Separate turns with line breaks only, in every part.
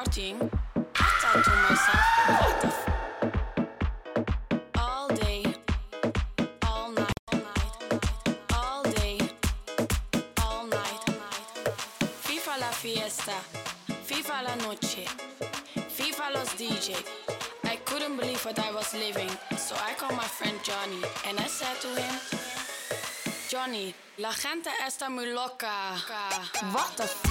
I thought to myself, what the f- Fiesta, FIFA la noche, FIFA los DJ. I couldn't believe what I was living, so I called my friend Johnny and I said to him, Johnny, la gente está muy loca. What the f-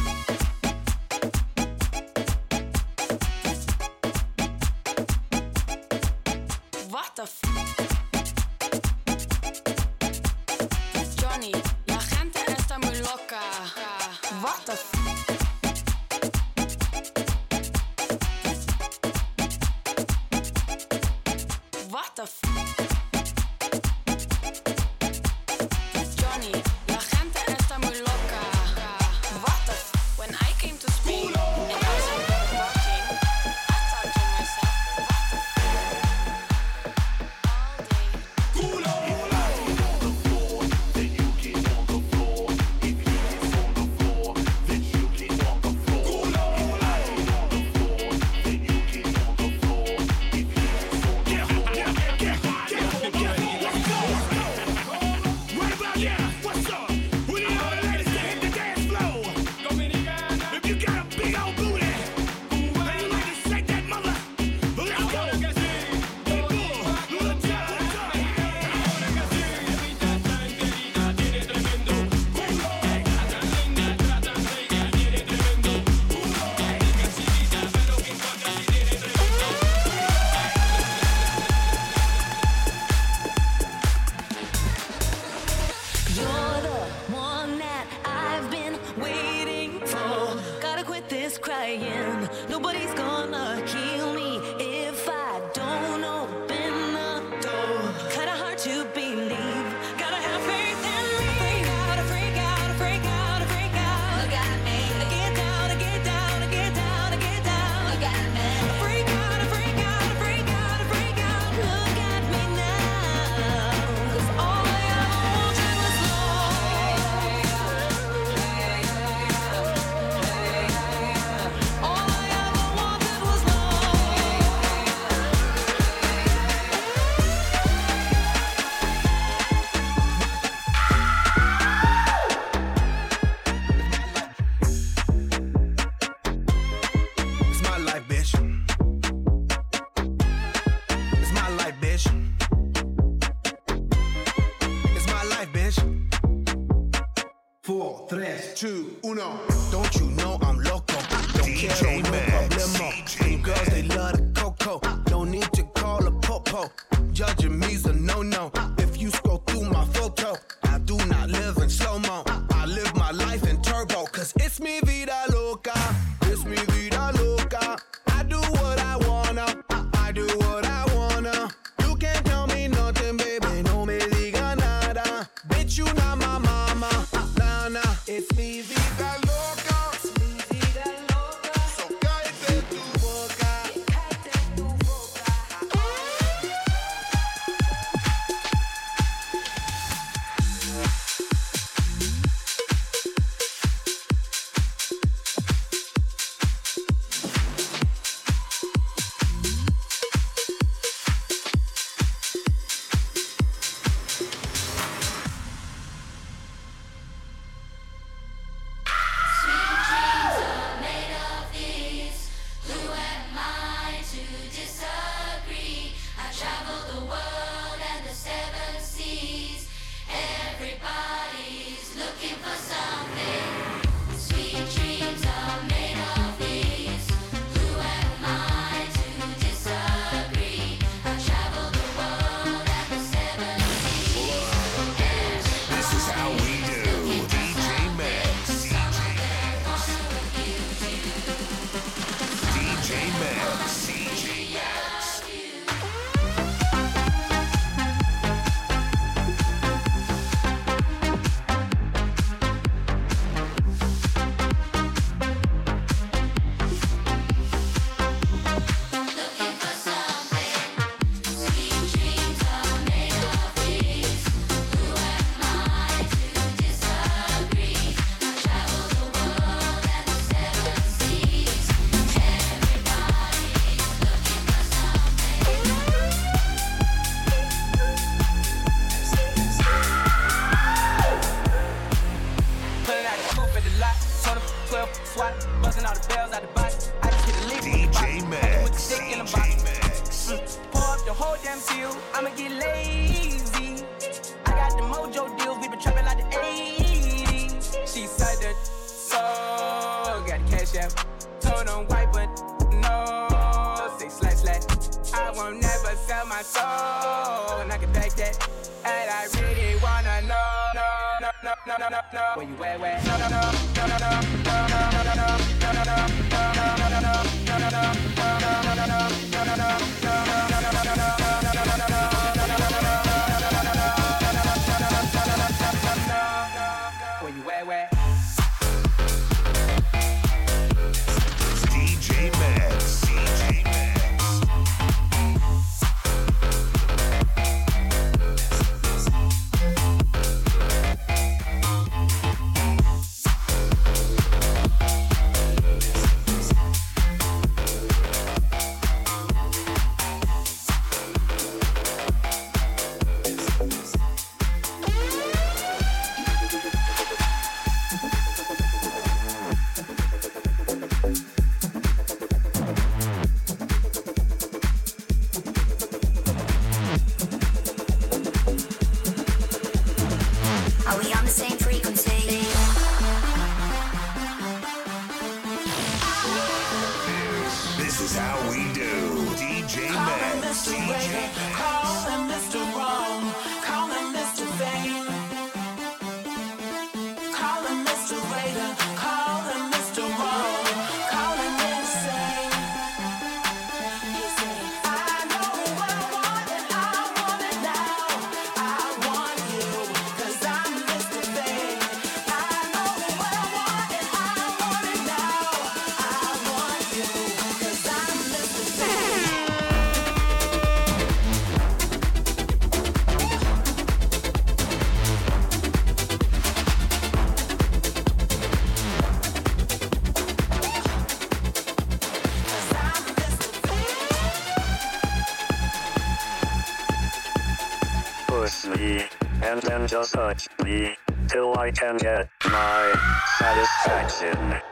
I
can get my
satisfaction.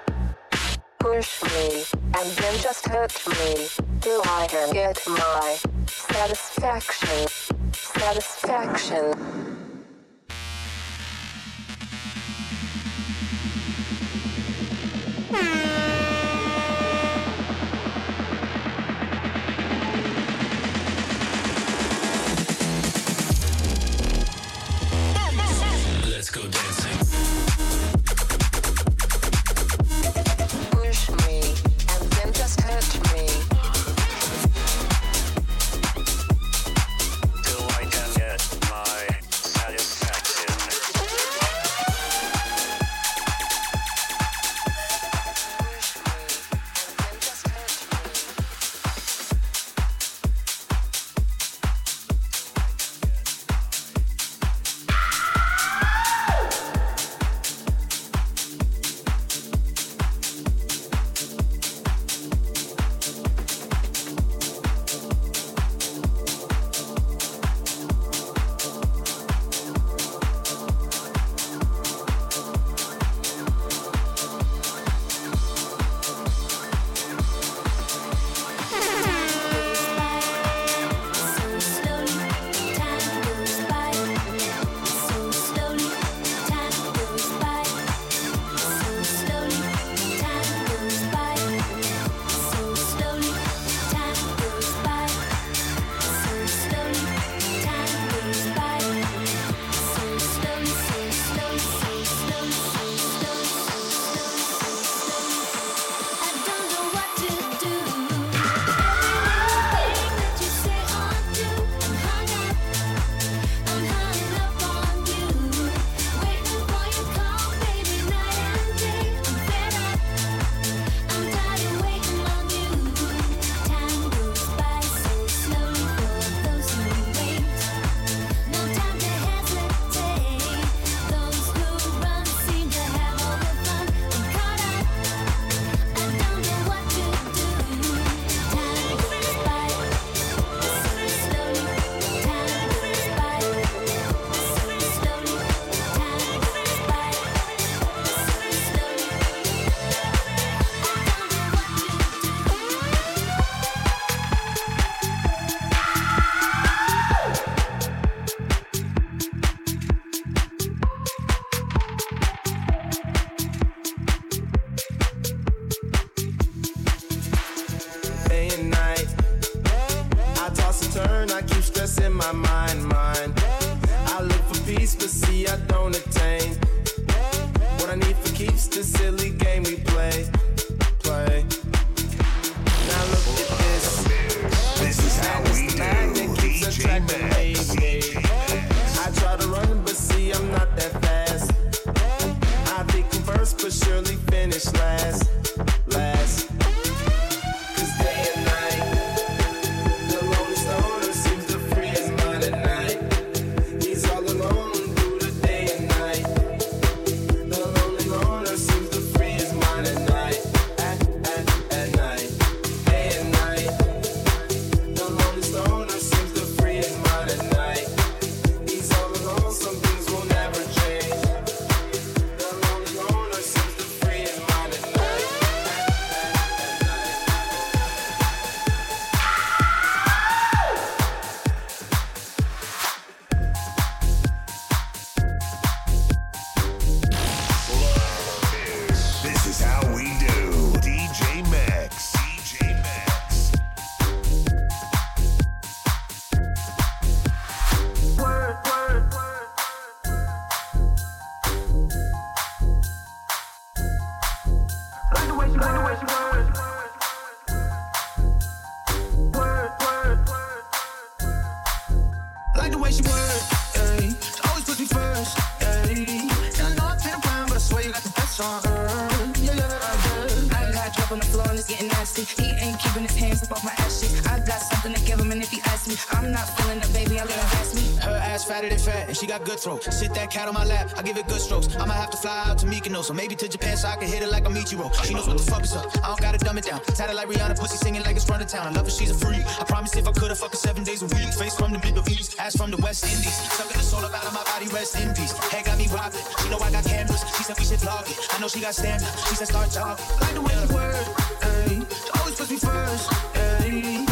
she got
good throw. Sit that cat on my lap, I give it good strokes. I might have to fly out to Mykonos, so maybe to Japan so I can hit it like a Michiro. She knows what the fuck is up, I don't gotta dumb it down. Tatted like Rihanna, pussy singing like it's front of town. I love her, she's a freak. I promise if I could, I fuck her seven days a week. Face from the Middle East, ass from the West Indies. Sucking the soul up out of my body, rest in peace. Head got me rocking, she know I got cameras. She said we should vlog it. I know she got stamina, she said start talking.
Like the way you work, ayy. Always puts me first, ayy.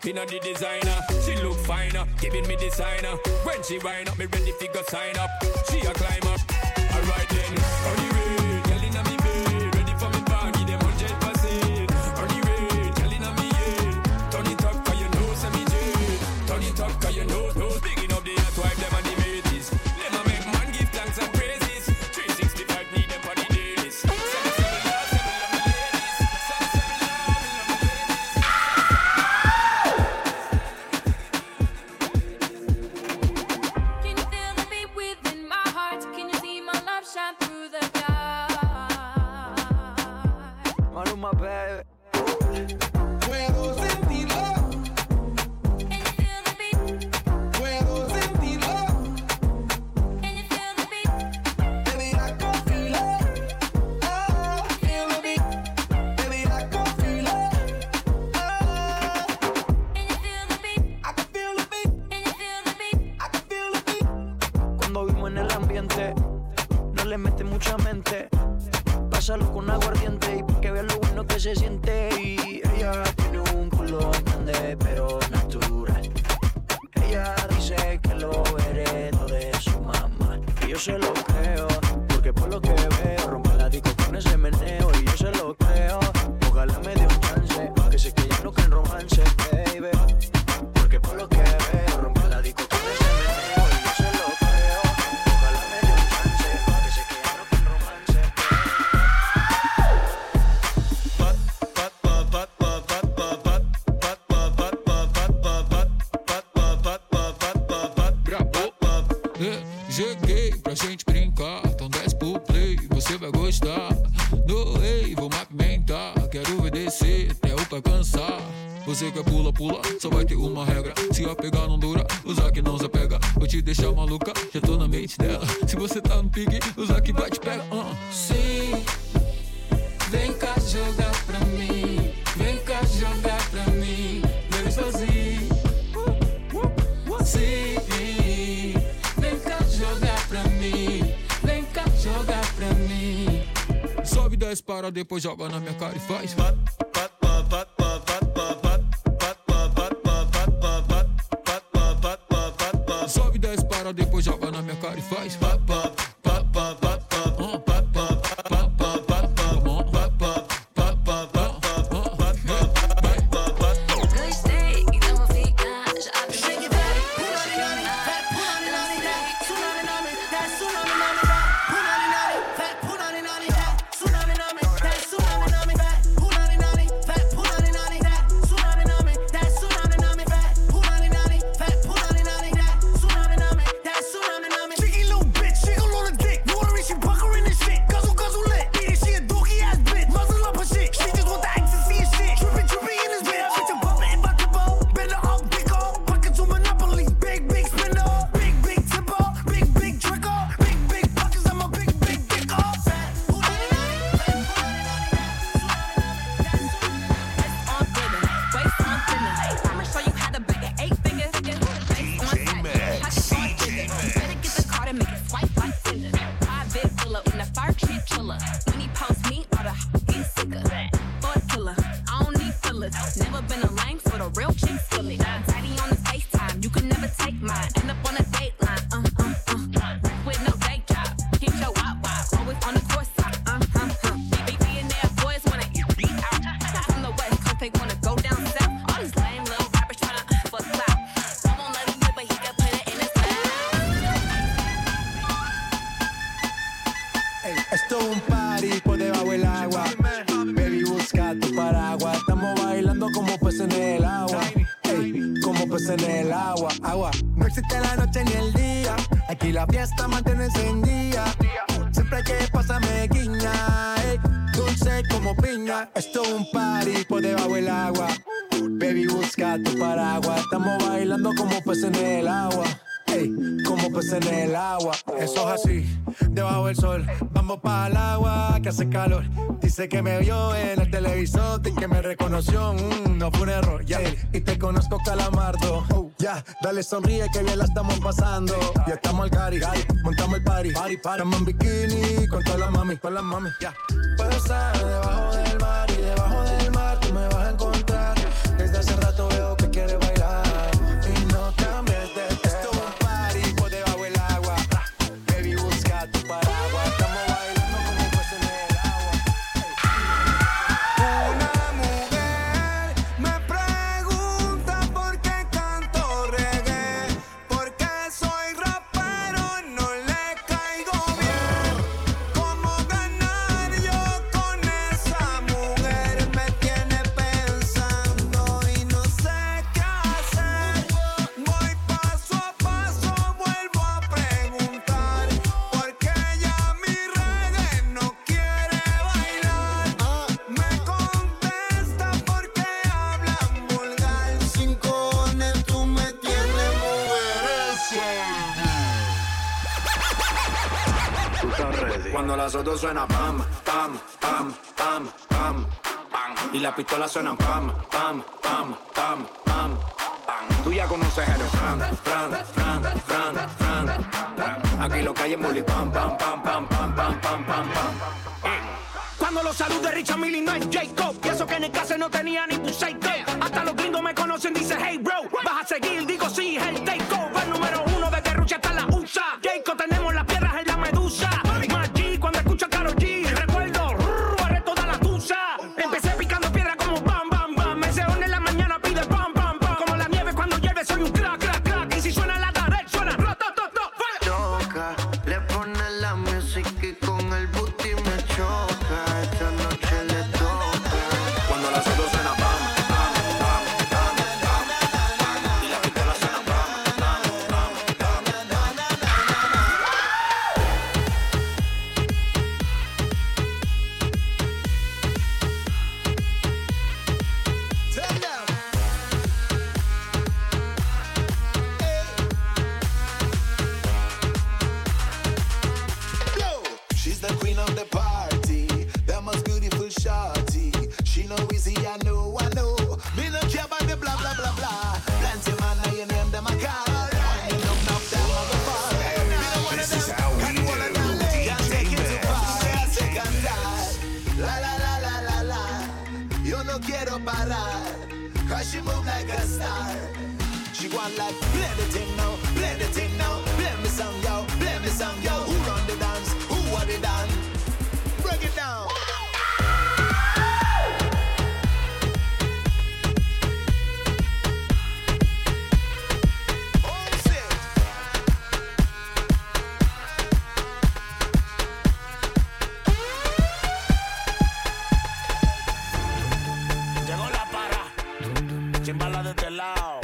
Pin on
the
designer, she look finer, giving me designer. When she wind up, me ready figure sign up. She a climb up. Alright then, on the way.
Dice que me
vio en el televisor y que me reconoció. Mm, no fue un error, ya. Yeah. Y te conozco, calamardo. Oh. Ya, yeah. dale sonríe que bien la estamos pasando. Ya estamos al cari, cari, montamos el party. party, party. Estamos en bikini con todas las mami, con las mami. Ya. Yeah. Puedo estar debajo de
international Chimbala de este lado.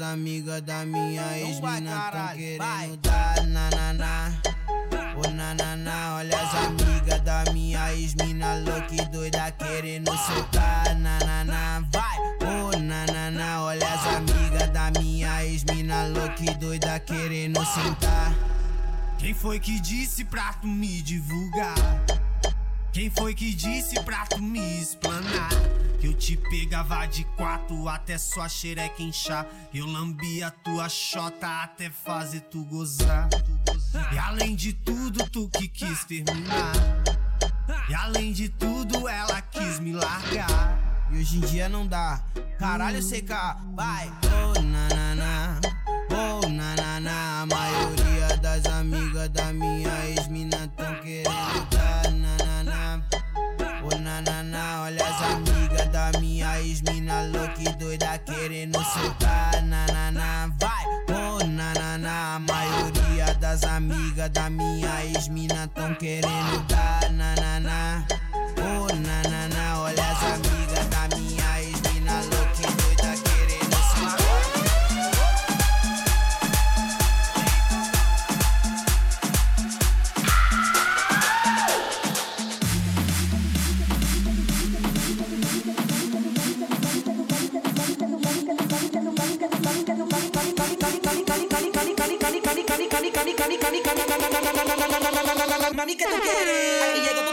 Amigas da minha ex-mina tão querendo dar nanana. Ô nanana, olha as amigas da minha ex-mina louca e doida querendo soltar nanana. Vai, ô nanana, olha as amigas da minha ex-mina louca e doida querendo sentar.
Quem foi que disse pra tu me divulgar? Quem foi que disse pra tu me explanar? Que eu te pegava de quatro até sua xereca inchar. Eu lambia tua chota até fazer tu gozar. E além de tudo, tu que quis terminar. E além de tudo, ela quis me largar.
E hoje em dia não dá. Caralho, CK, vai. Oh. Oh, doida querendo soltar nanana. Vai. Oh, nanana. A maioria das amigas da minha ex-mina tão querendo dar nanana. Oh, nanana. Olha
Mami, ¿qué tú quieres?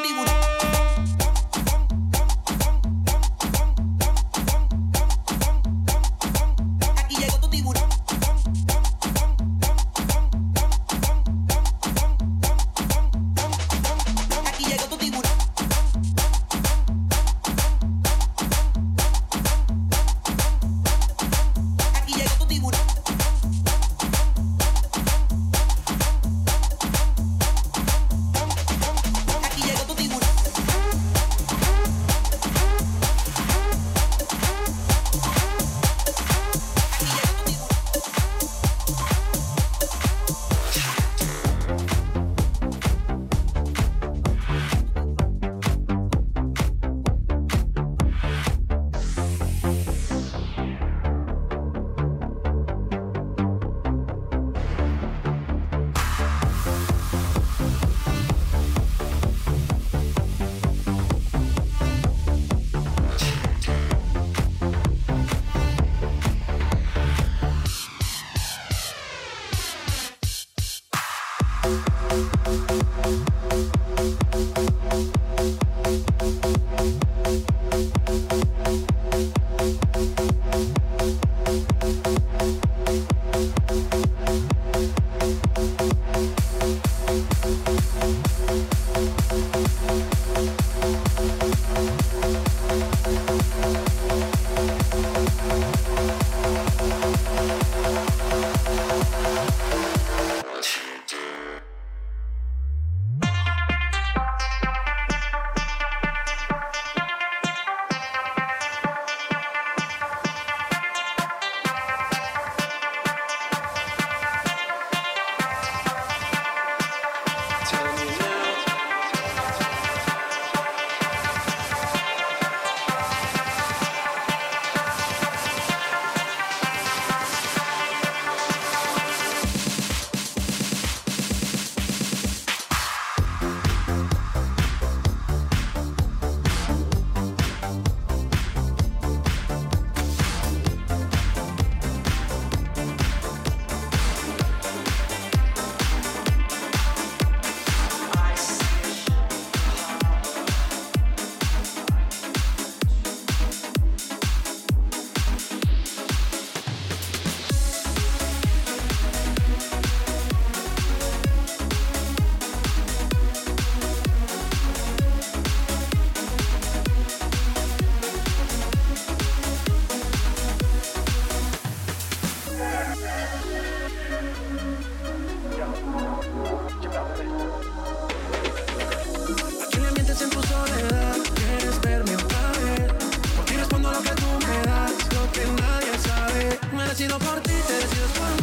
si no por ti te decides por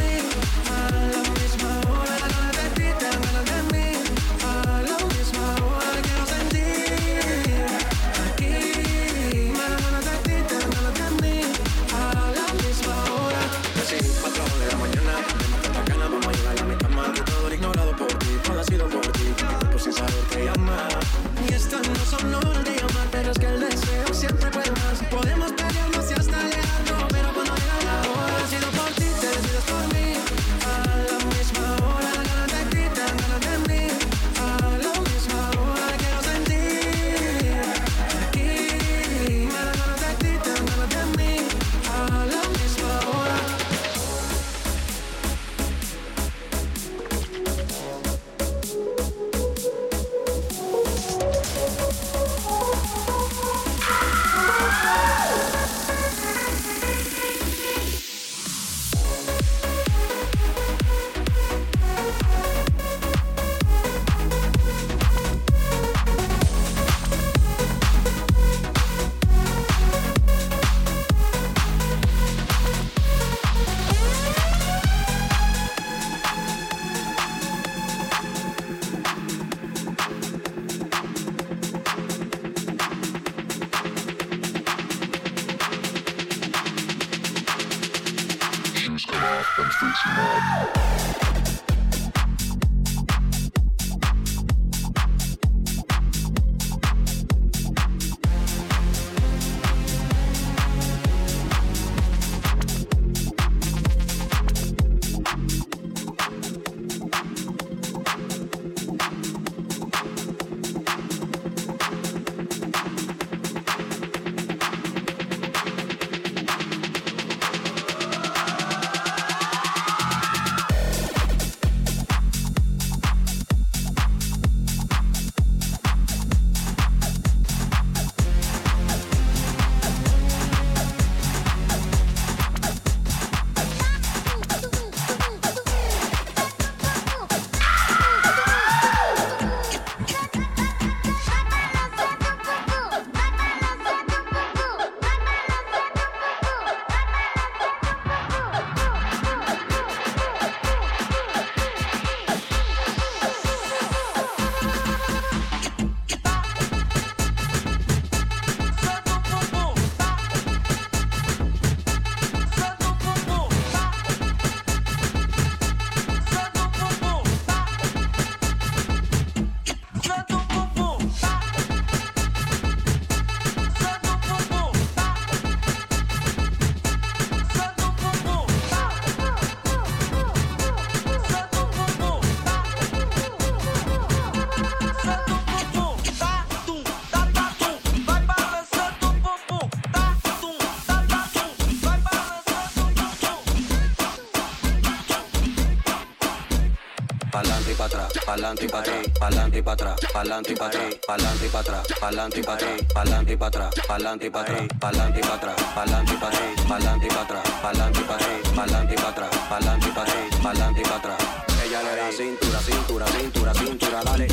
Pa'lante y pa' atrás, pa'lante y pa' atrás, pa'lante y pa' atrás, pa'lante y pa' atrás, pa'lante y pa' atrás, pa'lante y pa' atrás, pa'lante y pa' atrás, pa'lante y pa' atrás, pa'lante y pa' atrás, pa'lante y pa' atrás, pa'lante y pa' atrás, pa'lante y pa' atrás, pa'lante y pa' atrás, pa'lante y pa' atrás, pa'lante y pa' atrás. Ella le da cintura, cintura, cintura, cintura, dale.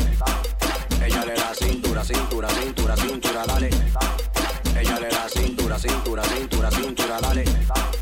Ella le da cintura, cintura, cintura, cintura, dale. Ella le da cintura, cintura, cintura, cintura, dale.